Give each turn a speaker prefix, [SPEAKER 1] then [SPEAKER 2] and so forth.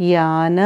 [SPEAKER 1] यान